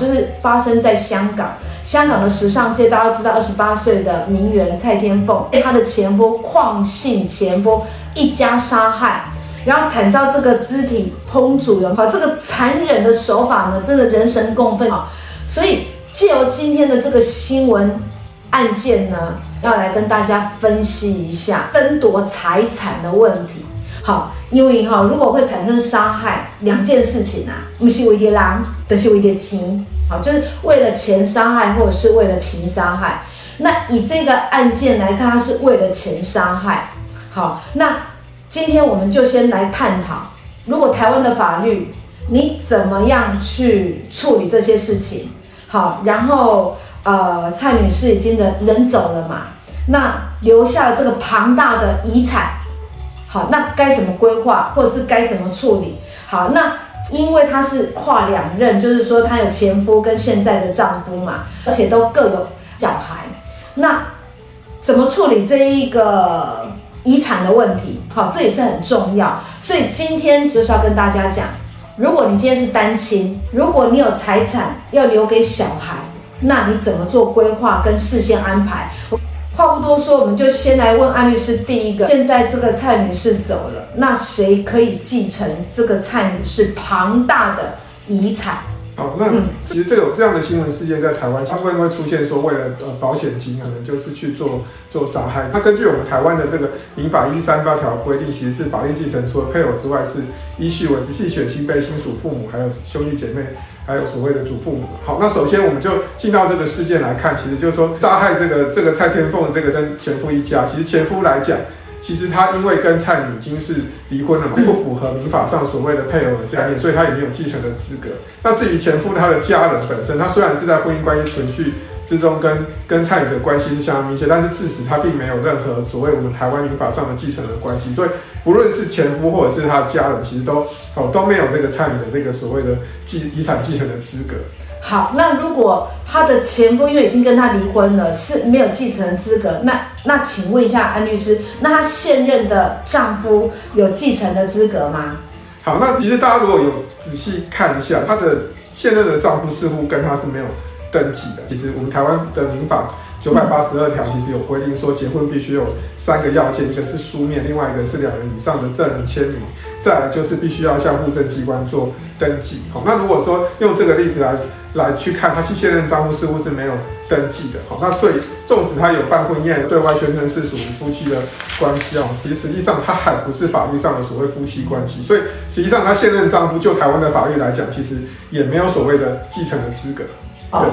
就是发生在香港，香港的时尚界，大家知道，二十八岁的名媛蔡天凤被她的前夫邝姓前夫一家杀害，然后惨遭这个肢体烹煮的，好，这个残忍的手法呢，真的人神共愤啊！所以借由今天的这个新闻案件呢，要来跟大家分析一下争夺财产的问题。好，因为哈，如果会产生杀害，两件事情啊，不是为了人，就是为了情，好，就是为了钱杀害，或者是为了情杀害。那以这个案件来看，它是为了钱杀害。好，那今天我们就先来探讨，如果台湾的法律，你怎么样去处理这些事情？好，然后呃，蔡女士已经人人走了嘛，那留下了这个庞大的遗产。好，那该怎么规划，或者是该怎么处理？好，那因为她是跨两任，就是说她有前夫跟现在的丈夫嘛，而且都各有小孩，那怎么处理这一个遗产的问题？好，这也是很重要。所以今天就是要跟大家讲，如果你今天是单亲，如果你有财产要留给小孩，那你怎么做规划跟事先安排？话不多说，我们就先来问安律师。第一个，现在这个蔡女士走了，那谁可以继承这个蔡女士庞大的遗产？好，那其实这个有这样的新闻事件在台湾，它会不会出现说为了呃保险金，可能就是去做做杀害？那根据我们台湾的这个民法一三八条规定，其实是法定继承除了配偶之外，是依序为直系血亲被亲属父母，还有兄弟姐妹。还有所谓的祖父母。好，那首先我们就进到这个事件来看，其实就是说杀害这个这个蔡天凤的这个跟前夫一家，其实前夫来讲，其实他因为跟蔡女已经是离婚了嘛，不符合民法上所谓的配偶的概念，所以他也没有继承的资格。那至于前夫他的家人本身，他虽然是在婚姻关系存续之中跟跟蔡女的关系是相当密切，但是自始他并没有任何所谓我们台湾民法上的继承的关系，所以不论是前夫或者是他的家人，其实都。哦，都没有这个参与的这个所谓的继遗产继承的资格。好，那如果他的前夫因为已经跟他离婚了，是没有继承的资格，那那请问一下安律师，那他现任的丈夫有继承的资格吗？好，那其实大家如果有仔细看一下，他的现任的丈夫似乎跟他是没有登记的。其实我们台湾的民法九百八十二条其实有规定说，结婚必须有三个要件，一个是书面，另外一个是两人以上的证人签名。再来就是必须要向户政机关做登记。好，那如果说用这个例子来来去看，他去现任丈夫似乎是没有登记的。好，那所以纵使他有办婚宴，对外宣称是属于夫妻的关系啊，实实际上他还不是法律上的所谓夫妻关系。所以实际上他现任丈夫就台湾的法律来讲，其实也没有所谓的继承的资格。对，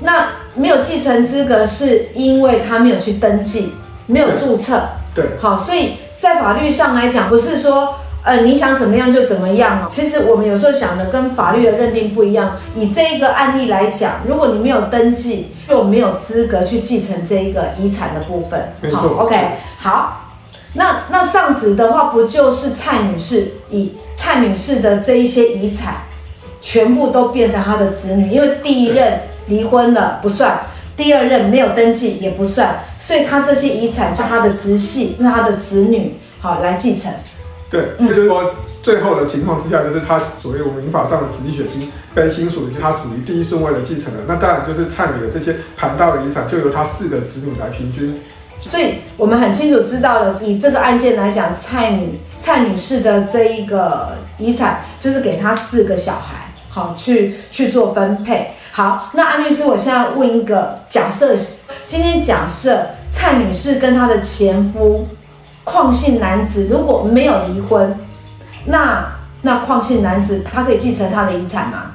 那没有继承资格是因为他没有去登记，没有注册。对，好，所以在法律上来讲，不是说。呃，你想怎么样就怎么样哦。其实我们有时候想的跟法律的认定不一样。以这一个案例来讲，如果你没有登记，就没有资格去继承这一个遗产的部分。没错。好，OK，好。那那这样子的话，不就是蔡女士以蔡女士的这一些遗产，全部都变成她的子女？因为第一任离婚了不算，第二任没有登记也不算，所以他这些遗产就他的直系是他的子女好来继承。对，也就是说，最后的情况之下，就是他所谓我们民法上的直系血亲被亲属，就是他属于第一顺位的继承人。那当然就是蔡女的这些庞大的遗产，就由他四个子女来平均。所以我们很清楚知道了，以这个案件来讲，蔡女蔡女士的这一个遗产，就是给她四个小孩，好去去做分配。好，那安律师，我现在问一个假设，今天假设蔡女士跟她的前夫。邝姓男子如果没有离婚，那那邝姓男子他可以继承他的遗产吗？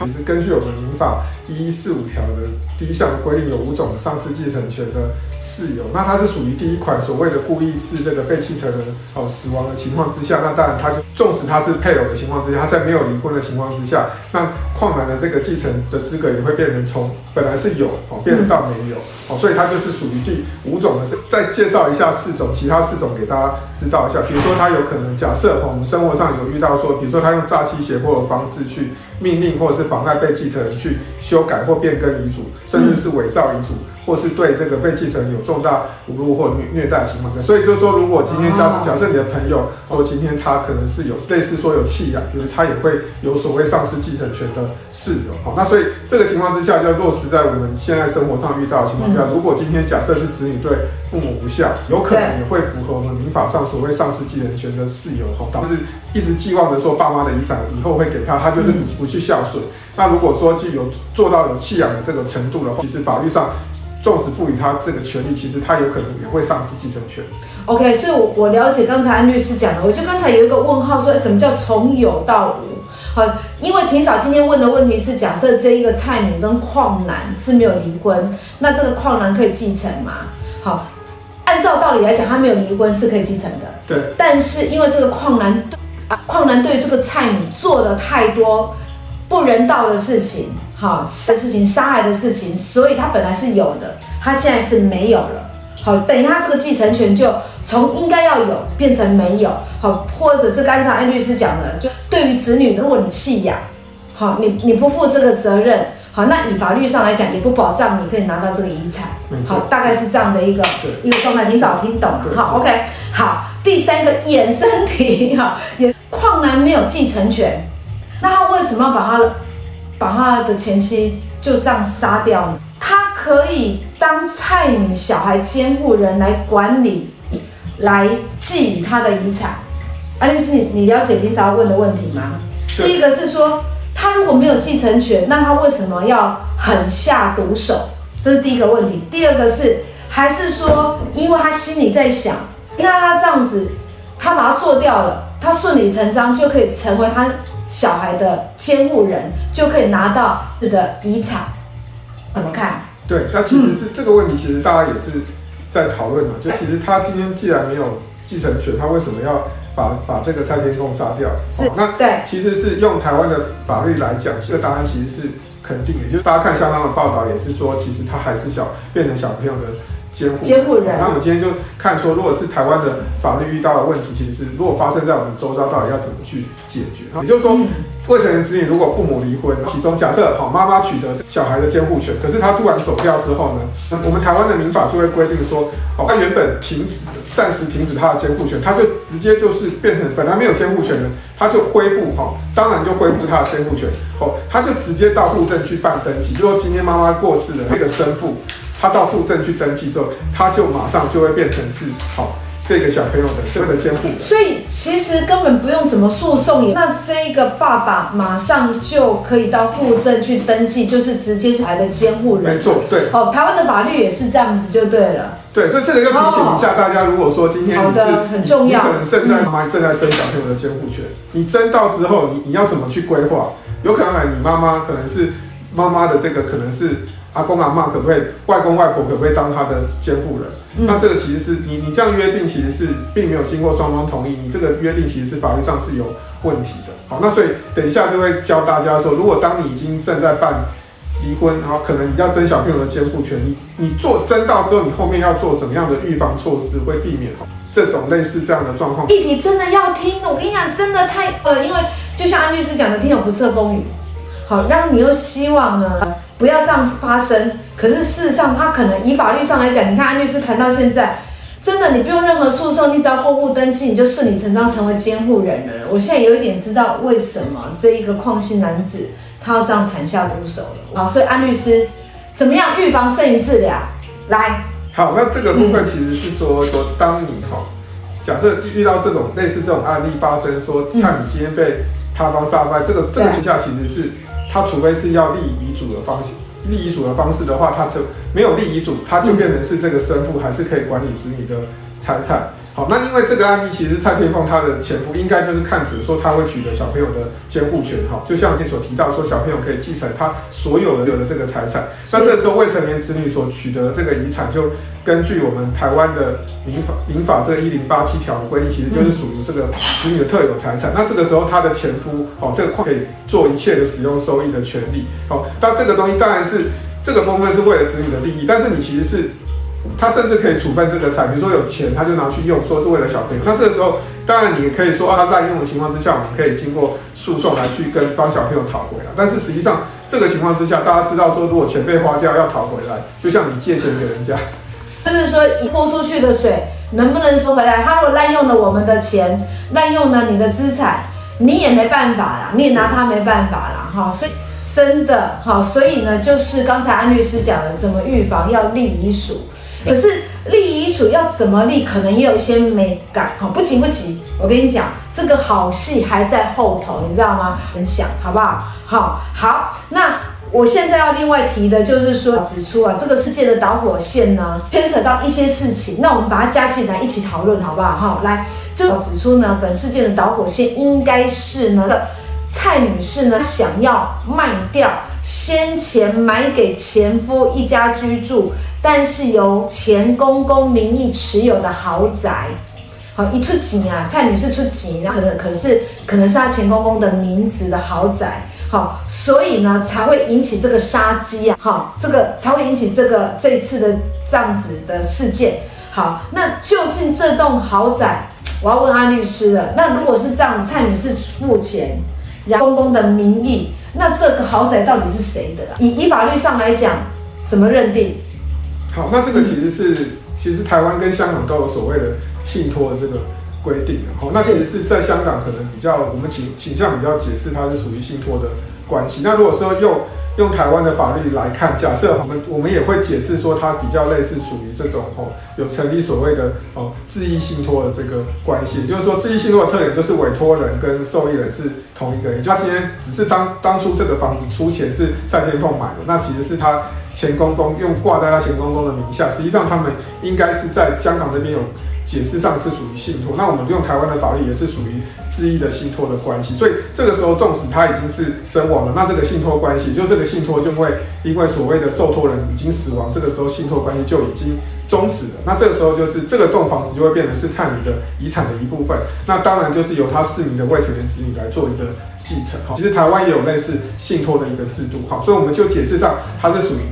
其实根据我们民法一一四五条的第一项的规定，有五种丧失继承权的事由。那它是属于第一款所谓的故意致这个被继承人哦死亡的情况之下，那当然他就纵使他是配偶的情况之下，他在没有离婚的情况之下，那邝男的这个继承的资格也会变成从本来是有哦变成到没有哦，所以他就是属于第五种的。再介绍一下四种，其他四种给大家知道一下。比如说他有可能假设我们生活上有遇到说，比如说他用诈欺胁迫的方式去。命令或者是妨碍被继承人去修改或变更遗嘱，甚至是伪造遗嘱。或是对这个被继承人有重大侮辱或虐虐待的情况下，所以就是说，如果今天假假设你的朋友说今天他可能是有类似说有弃养，就是他也会有所谓丧失继承权的事由。好，那所以这个情况之下，就要落实在我们现在生活上遇到的情况下，如果今天假设是子女对父母不孝，有可能也会符合我们民法上所谓丧失继承权的事由，哈，导致一直寄望着说爸妈的遗产以后会给他，他就是不去孝顺。那如果说具有做到有弃养的这个程度的话，其实法律上。纵使赋予他这个权利，其实他有可能也会丧失继承权。OK，所以我，我我了解刚才安律师讲的，我就刚才有一个问号，说什么叫从有到无？好，因为霆嫂今天问的问题是，假设这一个蔡女跟邝男是没有离婚，那这个邝男可以继承吗？好，按照道理来讲，他没有离婚是可以继承的。对。但是因为这个邝男啊，邝男对于这个蔡女做了太多不人道的事情。好，的事情，杀害的事情，所以他本来是有的，他现在是没有了。好，等于他这个继承权就从应该要有变成没有。好，或者是刚才安律师讲的，就对于子女，如果你弃养，好，你你不负这个责任，好，那以法律上来讲也不保障你可以拿到这个遗产。好，大概是这样的一个一个状态，挺少听懂了。好，OK，好，第三个衍生题，哈，也邝男没有继承权，那他为什么要把他？把他的前妻就这样杀掉了？他可以当蔡女小孩监护人来管理，来觊觎他的遗产。安律师，你你了解霆嫂要问的问题吗？第一个是说，他如果没有继承权，那他为什么要狠下毒手？这是第一个问题。第二个是，还是说，因为他心里在想，那他这样子，他把他做掉了，他顺理成章就可以成为他。小孩的监护人就可以拿到这个遗产，怎么看？对，那其实是这个问题，其实大家也是在讨论嘛。就其实他今天既然没有继承权，他为什么要把把这个蔡天共杀掉？是，那对，其实是用台湾的法律来讲，这个答案其实是肯定的。就是大家看相当的报道，也是说，其实他还是小变成小朋友的。监护监护人，那我们今天就看说，如果是台湾的法律遇到的问题，其实是如果发生在我们周遭，到底要怎么去解决？也就是说，未成年子女如果父母离婚，其中假设好妈妈取得小孩的监护权，可是他突然走掉之后呢，那我们台湾的民法就会规定说，哦，他原本停止暂时停止他的监护权，他就直接就是变成本来没有监护权的，他就恢复哈，当然就恢复他的监护权，哦，他就直接到户政去办登记，就说今天妈妈过世了，那个生父。他到户政去登记之后，他就马上就会变成是好这个小朋友的这个监护人。所以其实根本不用什么诉讼，那这个爸爸马上就可以到户政去登记，就是直接是孩的监护人。没错，对。哦，台湾的法律也是这样子，就对了。对，所以这个要提醒一下大家，如果说今天你是好的很重要，你可能正在妈妈正在争小朋友的监护权，你争到之后，你你要怎么去规划？有可能你妈妈可能是妈妈的这个可能是。阿公阿妈可不可以，外公外婆可不可以当他的监护人？嗯、那这个其实是你你这样约定，其实是并没有经过双方同意，你这个约定其实是法律上是有问题的。好，那所以等一下就会教大家说，如果当你已经正在办离婚，然后可能你要争小朋友的监护权，你你做争到之后，你后面要做怎么样的预防措施，会避免这种类似这样的状况。议题真的要听，我跟你讲，真的太呃，因为就像安律师讲的，天有不测风雨。好，然后你又希望呢？不要这样发生。可是事实上，他可能以法律上来讲，你看安律师谈到现在，真的你不用任何诉讼，你只要过户登记，你就顺理成章成为监护人了。我现在有一点知道为什么这一个邝姓男子他要这样惨下毒手了。好，所以安律师怎么样预防胜于治疗？来，好，那这个部分其实是说说，当你哈，假设遇到这种类似这种案例发生，说像你今天被他方杀害，这个这个情况下其实是。他除非是要立遗嘱的方式，立遗嘱的方式的话，他就没有立遗嘱，他就变成是这个生父还是可以管理子女的财产。好，那因为这个案例，其实蔡天凤她的前夫应该就是看准说他会取得小朋友的监护权。哈，就像你所提到说，小朋友可以继承他所有的有的这个财产。那这时候未成年子女所取得这个遗产就。根据我们台湾的民法民法这个一零八七条的规定，其实就是属于这个子女的特有财产。那这个时候他的前夫哦，这个可以做一切的使用收益的权利。哦，但这个东西当然是这个部分是为了子女的利益，但是你其实是他甚至可以处分这个财，比如说有钱他就拿去用，说是为了小朋友。那这个时候当然你也可以说啊，他滥用的情况之下，我们可以经过诉讼来去跟帮小朋友讨回来。但是实际上这个情况之下，大家知道说，如果钱被花掉要讨回来，就像你借钱给人家，就是说泼出去的水能不能收回来？他如果滥用了我们的钱，滥用了你的资产，你也没办法啦，你也拿他没办法啦，哈，所以。真的好，所以呢，就是刚才安律师讲的，怎么预防要立遗嘱。可是立遗嘱要怎么立，可能也有些美感。好，不急不急，我跟你讲，这个好戏还在后头，你知道吗？很想好不好？好，好。那我现在要另外提的就是说，指出啊，这个世界的导火线呢，牵扯到一些事情，那我们把它加进来一起讨论，好不好？好，来，就指出呢，本事件的导火线应该是呢。蔡女士呢，想要卖掉先前买给前夫一家居住，但是由前公公名义持有的豪宅。好，一出警啊，蔡女士出钱，可能可能是可能是她前公公的名字的豪宅。好，所以呢才会引起这个杀机啊。好，这个才会引起这个这次的这样子的事件。好，那究竟这栋豪宅，我要问安律师了。那如果是这样，蔡女士付钱。公公的名义，那这个豪宅到底是谁的？以以法律上来讲，怎么认定？好，那这个其实是，嗯、其实台湾跟香港都有所谓的信托的这个规定的。好，那其实是在香港可能比较，我们倾倾向比较解释它是属于信托的关系。那如果说用用台湾的法律来看，假设我们我们也会解释说，它比较类似属于这种哦，有成立所谓的哦自益信托的这个关系，也就是说自益信托的特点就是委托人跟受益人是同一个人，就他今天只是当当初这个房子出钱是蔡天凤买的，那其实是他前公公用挂在他前公公的名下，实际上他们应该是在香港这边有。解释上是属于信托，那我们用台湾的法律也是属于自益的信托的关系，所以这个时候纵使他已经是身亡了，那这个信托关系就这个信托就会因为所谓的受托人已经死亡，这个时候信托关系就已经终止了。那这个时候就是这个栋房子就会变成是蔡女的遗产的一部分，那当然就是由他四名的未成年子女来做一个继承。哈，其实台湾也有类似信托的一个制度，好，所以我们就解释上它是属于。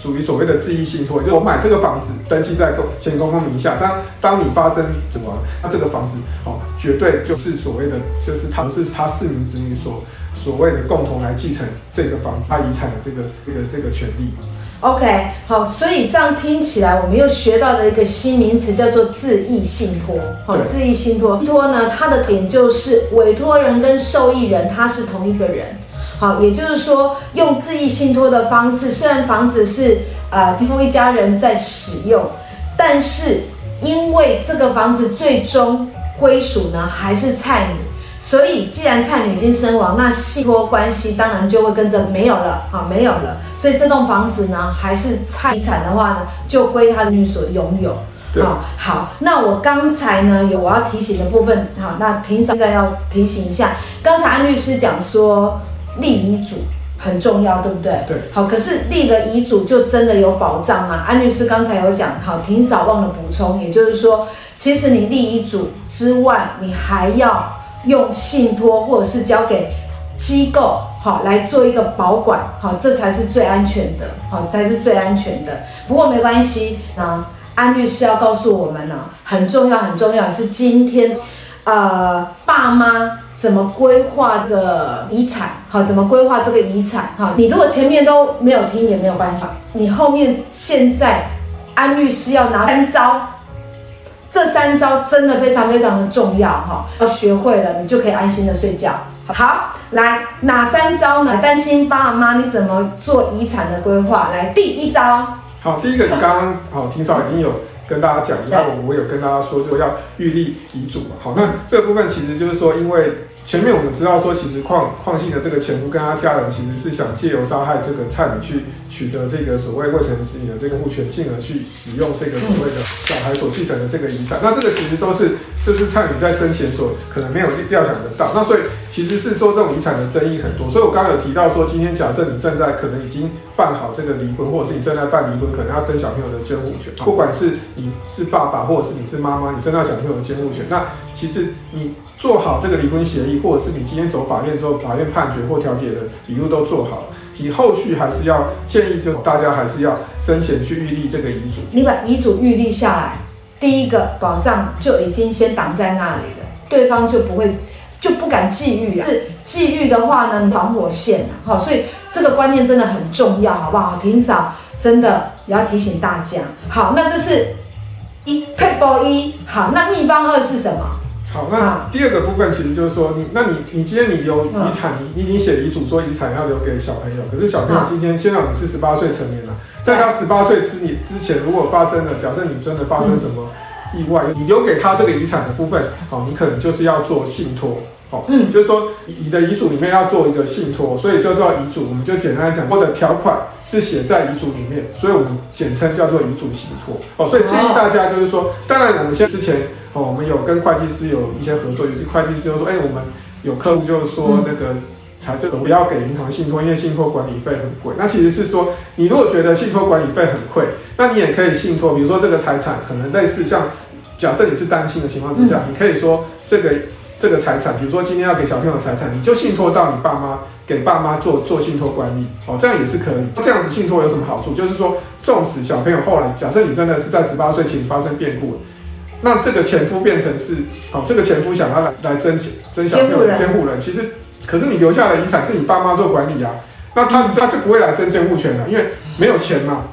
属于所谓的自益信托，就我买这个房子登记在公前公公名下，当当你发生什么，那这个房子哦，绝对就是所谓的，就是他是他四名子女所所谓的共同来继承这个房子他遗产的这个这个这个权利。OK，好，所以这样听起来，我们又学到了一个新名词，叫做自益信托。好，自益信托，信托呢，它的点就是委托人跟受益人他是同一个人。好，也就是说，用自益信托的方式，虽然房子是呃几乎一家人在使用，但是因为这个房子最终归属呢还是蔡女，所以既然蔡女已经身亡，那信托关系当然就会跟着没有了，好，没有了，所以这栋房子呢还是蔡遗产的话呢，就归他的女所拥有。好，好，那我刚才呢有我要提醒的部分，好，那庭嫂现在要提醒一下，刚才安律师讲说。立遗嘱很重要，对不对？对。好，可是立了遗嘱就真的有保障吗？安律师刚才有讲，好，挺少忘了补充，也就是说，其实你立遗嘱之外，你还要用信托或者是交给机构，好来做一个保管，好，这才是最安全的，好，才是最安全的。不过没关系，啊安律师要告诉我们呢，很重要，很重要是今天，呃，爸妈。怎么规划的遗产？好，怎么规划这个遗产？哈，你如果前面都没有听也没有关系，你后面现在安律师要拿三招，这三招真的非常非常的重要哈，要学会了，你就可以安心的睡觉。好，来哪三招呢？担心爸妈你怎么做遗产的规划？来，第一招。好，第一个你刚刚好，庭嫂已经有。跟大家讲一下，我我有跟大家说，就要预立遗嘱嘛。好，那这个部分其实就是说，因为前面我们知道说，其实邝邝姓的这个前夫跟他家人其实是想借由杀害这个蔡女去取得这个所谓未成年子女的这个物权，进而去使用这个所谓的小孩所继承的这个遗产。那这个其实都是是不是蔡女在生前所可能没有料想得到。那所以其实是说这种遗产的争议很多。所以我刚刚有提到说，今天假设你正在可能已经办好这个离婚，或者是你正在办离婚，可能要争小朋友的监护权，不管是。你是爸爸，或者是你是妈妈，你争到小朋友的监护权。那其实你做好这个离婚协议，或者是你今天走法院之后，法院判决或调解的笔录都做好了，你后续还是要建议，就大家还是要生前去预立这个遗嘱。你把遗嘱预立下来，第一个保障就已经先挡在那里了。对方就不会就不敢觊觎啊。是觊觎的话呢，你防火线啊，好，所以这个观念真的很重要，好不好？庭嫂真的也要提醒大家。好，那这是一撇步一，好，那秘方二是什么？好，那第二个部分其实就是说，你那你你今天你有遗产，你你已经写遗嘱说遗产要留给小朋友，可是小朋友今天现在我们是十八岁成年了，在他十八岁之你之前，如果发生了，假设你真的发生什么意外，你留给他这个遗产的部分，好，你可能就是要做信托，好，嗯，就是说你的遗嘱里面要做一个信托，所以就叫遗嘱，我们就简单来讲，或者条款是写在遗嘱里面，所以我们简称叫做遗嘱信托，哦，所以建议大家就是说，当然我们现在之前。哦，我们有跟会计师有一些合作，有些会计师就说，哎，我们有客户就是说那个财政不要给银行信托，因为信托管理费很贵。那其实是说，你如果觉得信托管理费很贵，那你也可以信托，比如说这个财产可能类似像，假设你是单亲的情况之下，你可以说这个这个财产，比如说今天要给小朋友的财产，你就信托到你爸妈，给爸妈做做信托管理，哦，这样也是可以。这样子信托有什么好处？就是说，纵使小朋友后来，假设你真的是在十八岁前发生变故了。那这个前夫变成是，哦，这个前夫想要来来争争小朋友的监护人，其实，可是你留下的遗产是你爸妈做管理啊，那他他就不会来争监护权了，因为没有钱嘛，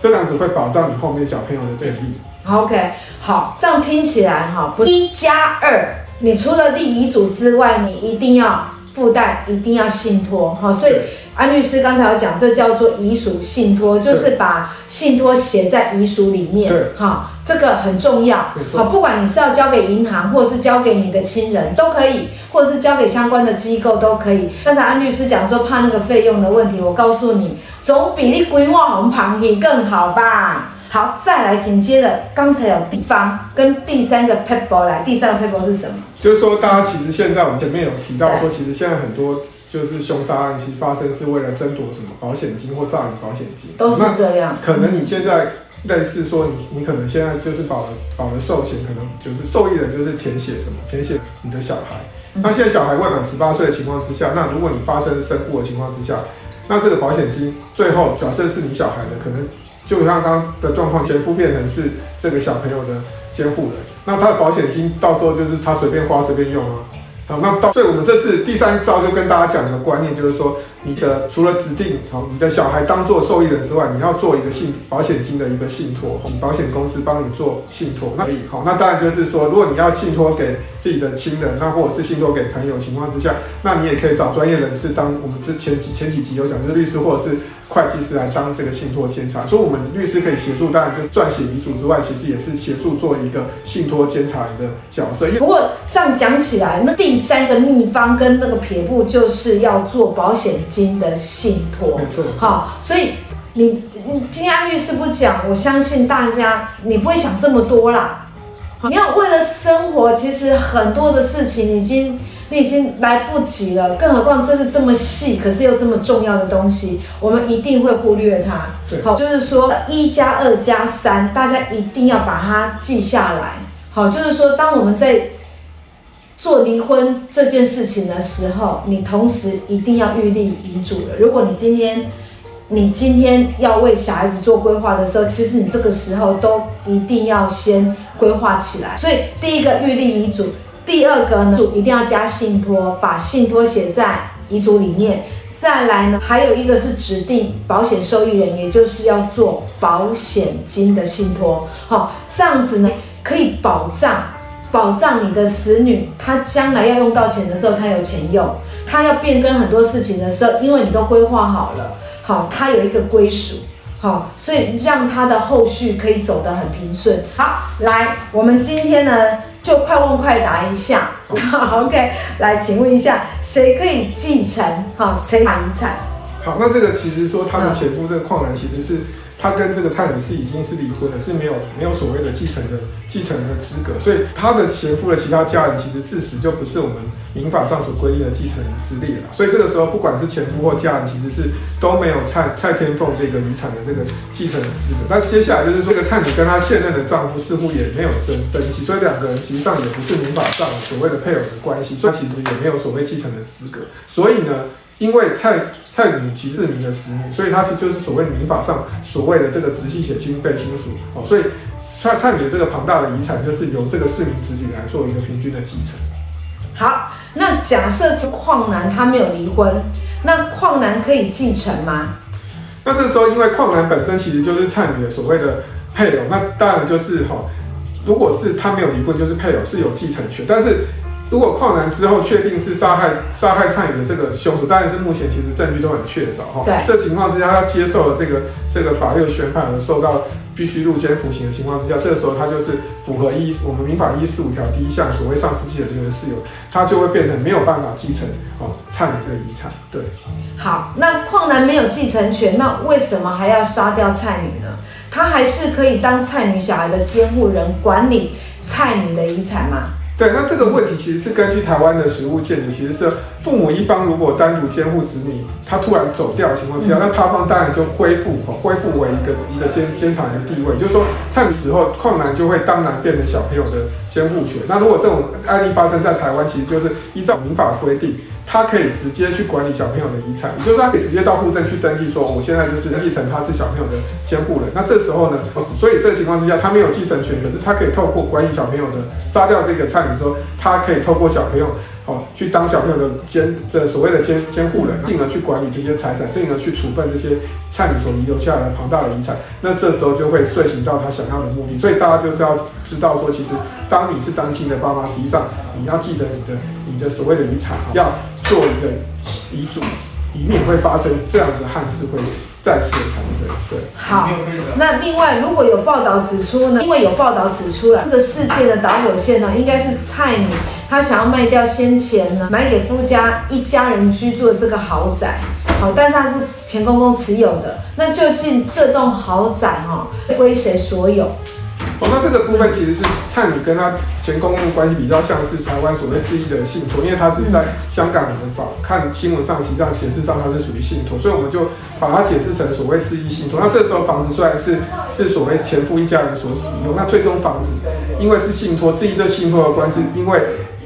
这样子会保障你后面小朋友的权利。OK，好，这样听起来哈，一加二，你除了立遗嘱之外，你一定要附带，一定要信托，哈，所以。安律师刚才有讲，这叫做遗属信托，就是把信托写在遗属里面。对，哈，这个很重要。好，不管你是要交给银行，或者是交给你的亲人，都可以，或者是交给相关的机构都可以。刚才安律师讲说怕那个费用的问题，我告诉你，总比你规划红旁你更好吧。好，再来紧接着，刚才有地方跟第三个 paper 来，第三个 paper 是什么？就是说，大家其实现在我们前面有提到说，其实现在很多。就是凶杀案，其实发生是为了争夺什么保险金或诈领保险金，都是这样。可能你现在类似说你，你可能现在就是保了保了寿险，可能就是受益人就是填写什么，填写你的小孩。那现在小孩未满十八岁的情况之下，那如果你发生身故的情况之下，那这个保险金最后假设是你小孩的，可能就像刚刚的状况，前夫变成是这个小朋友的监护人，那他的保险金到时候就是他随便花随便用啊。好，那到，所以我们这次第三招就跟大家讲的观念，就是说，你的除了指定好你的小孩当做受益人之外，你要做一个信保险金的一个信托，保险公司帮你做信托，那可以。好，那当然就是说，如果你要信托给自己的亲人，那或者是信托给朋友情况之下，那你也可以找专业人士当我们之前几前几集有讲，就是律师或者是会计师来当这个信托监察，所以我们律师可以协助，当然就撰写遗嘱之外，其实也是协助做一个信托监察人的角色。不过这样讲起来，那第三个秘方跟那个撇步就是要做保险金的信托。没错。好，所以你你今天安律师不讲，我相信大家你不会想这么多啦。你要为了生活，其实很多的事情已经。你已经来不及了，更何况这是这么细，可是又这么重要的东西，我们一定会忽略它。好，就是说一加二加三，大家一定要把它记下来。好，就是说当我们在做离婚这件事情的时候，你同时一定要预立遗嘱了。如果你今天你今天要为小孩子做规划的时候，其实你这个时候都一定要先规划起来。所以第一个预立遗嘱。第二个呢，就一定要加信托，把信托写在遗嘱里面。再来呢，还有一个是指定保险受益人，也就是要做保险金的信托。好，这样子呢，可以保障保障你的子女，他将来要用到钱的时候，他有钱用；他要变更很多事情的时候，因为你都规划好了，好，他有一个归属，好，所以让他的后续可以走得很平顺。好，来，我们今天呢。就快问快答一下，，OK，来，请问一下，谁可以继承哈财产？好，那这个其实说他的前夫这个矿男其实是。他跟这个蔡女士已经是离婚了，是没有没有所谓的继承的继承人的资格，所以他的前夫的其他家人其实自始就不是我们民法上所规定的继承之列了。所以这个时候，不管是前夫或家人，其实是都没有蔡蔡天凤这个遗产的这个继承的资格。那接下来就是说，这个蔡女跟她现任的丈夫似乎也没有登登记，所以两个人实际上也不是民法上所谓的配偶的关系，所以其实也没有所谓继承的资格。所以呢，因为蔡蔡女其实是民的子女，所以她是就是所谓民法上所谓的这个直系血亲被亲属哦，所以蔡蔡女的这个庞大的遗产就是由这个四名子女来做一个平均的继承。好，那假设矿男他没有离婚，那矿男可以继承吗？那这时候因为矿男本身其实就是蔡女的所谓的配偶，那当然就是哈，如果是他没有离婚，就是配偶是有继承权，但是。如果矿男之后确定是杀害杀害蔡女的这个凶手，当然是目前其实证据都很确凿哈。对。这情况之下，他接受了这个这个法律宣判而受到必须入监服刑的情况之下，这个时候他就是符合一我们民法一四五条第一项所谓丧失继承权的事由，他就会变成没有办法继承哦蔡女的遗产。对。好，那矿男没有继承权，那为什么还要杀掉蔡女呢？他还是可以当蔡女小孩的监护人，管理蔡女的遗产吗？对，那这个问题其实是根据台湾的实务建议，其实是父母一方如果单独监护子女，他突然走掉的情况之下，那他方当然就恢复恢复为一个一个监监察人的地位，就是说，这个时候困难就会当然变成小朋友的监护权。那如果这种案例发生在台湾，其实就是依照民法规定。他可以直接去管理小朋友的遗产，也就是他可以直接到户政去登记，说我现在就是继承他是小朋友的监护人。那这时候呢，所以这个情况之下，他没有继承权，可是他可以透过管理小朋友的杀掉这个蔡女说，他可以透过小朋友哦去当小朋友的监这所谓的监监护人，进而去管理这些财产，进而去处分这些蔡女所遗留下来的庞大的遗产。那这时候就会遂行到他想要的目的。所以大家就是要知道说，其实当你是单亲的爸妈，实际上你要记得你的你的所谓的遗产要。做一个遗嘱，以免会发生这样子憾事会再次的产生。对，好。那另外，如果有报道指出呢，因为有报道指出了这个事件的导火线呢，应该是蔡女她想要卖掉先前呢买给夫家一家人居住的这个豪宅，好，但是他是前公公持有的。那究竟这栋豪宅哈归谁所有？哦，那这个部分其实是蔡女跟她前公公关系比较像是台湾所谓自义的信托，因为他是在香港我们法看新闻上，实际上解释上他是属于信托，所以我们就把它解释成所谓自义信托。那这时候房子虽然是是所谓前夫一家人所使用，那最终房子因为是信托，自义的信托的关系，因为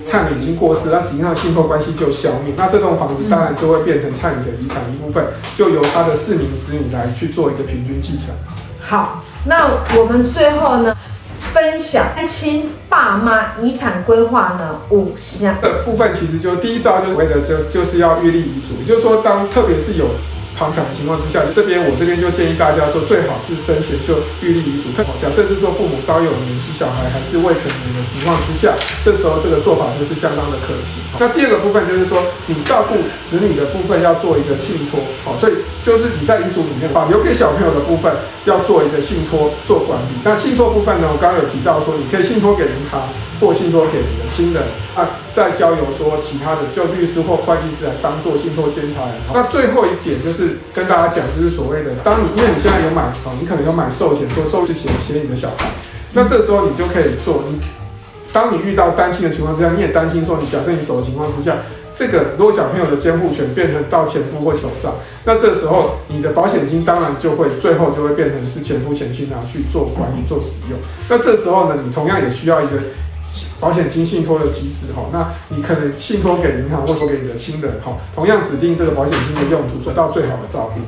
蔡女已经过世，那实际上信托关系就消灭，那这栋房子当然就会变成蔡女的遗产一部分，就由他的四名子女来去做一个平均继承。好，那我们最后呢，分享单亲爸妈遗产规划呢五项。部分其实就第一招就是为了就就是要预立遗嘱，就是说当特别是有。旁产的情况之下，这边我这边就建议大家说，最好是生前就预立遗嘱。假设是说父母稍有年纪，小孩还是未成年的情况之下，这时候这个做法就是相当的可行。那第二个部分就是说，你照顾子女的部分要做一个信托，好，所以就是你在遗嘱里面把留给小朋友的部分要做一个信托做管理。那信托部分呢，我刚刚有提到说，你可以信托给银行。或信托给你的亲人，啊，再交由说其他的，就律师或会计师来当做信托监察人。那最后一点就是跟大家讲，就是所谓的，当你因为你现在有买房，你可能有买寿险，说寿险险你的小孩，那这时候你就可以做。你当你遇到单亲的情况之下，你也担心说，你假设你走的情况之下，这个如果小朋友的监护权变成到前夫或手上，那这时候你的保险金当然就会最后就会变成是前夫前妻拿去做管理做使用。那这时候呢，你同样也需要一个。保险金信托的机制哈，那你可能信托给银行，或说给你的亲人哈，同样指定这个保险金的用途，得到最好的照顾。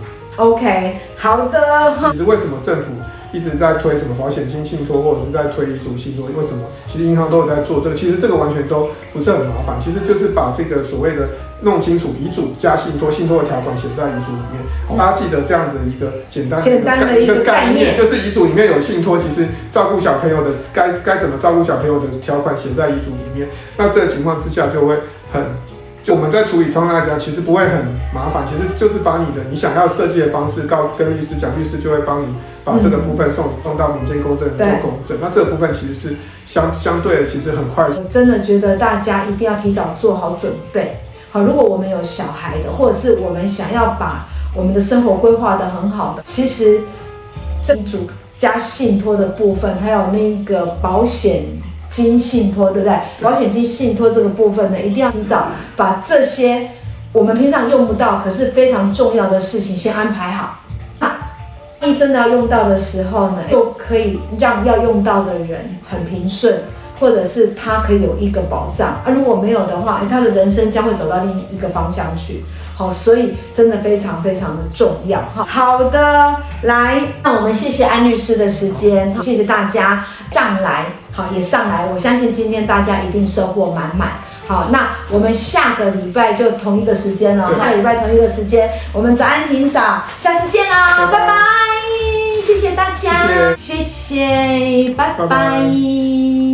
OK，好的。其实为什么政府一直在推什么保险金信托，或者是在推遗嘱信托？为什么？其实银行都有在做这个。其实这个完全都不是很麻烦，其实就是把这个所谓的。弄清楚遗嘱加信托，信托的条款写在遗嘱里面。大家记得这样子一个简单简单的一个概念，就是遗嘱里面有信托，其实照顾小朋友的该该怎么照顾小朋友的条款写在遗嘱里面。那这个情况之下就会很，就我们在处理状况来讲，其实不会很麻烦，其实就是把你的你想要设计的方式告跟律师讲，律师就会帮你把这个部分送送到民间公证做公证。那这个部分其实是相相对的，其实很快。我真的觉得大家一定要提早做好准备。好，如果我们有小孩的，或者是我们想要把我们的生活规划的很好的，其实这组加信托的部分，还有那个保险金信托，对不对？保险金信托这个部分呢，一定要提早把这些我们平常用不到，可是非常重要的事情先安排好。那一真的要用到的时候呢，就可以让要用到的人很平顺。或者是他可以有一个保障，而如果没有的话，他的人生将会走到另一个方向去。好，所以真的非常非常的重要哈。好的，来，那我们谢谢安律师的时间，谢谢大家上来，好，也上来，我相信今天大家一定收获满满。好，那我们下个礼拜就同一个时间了，下个礼拜同一个时间，我们早安庭嫂，下次见啦，拜拜，谢谢大家，谢谢，拜拜。拜拜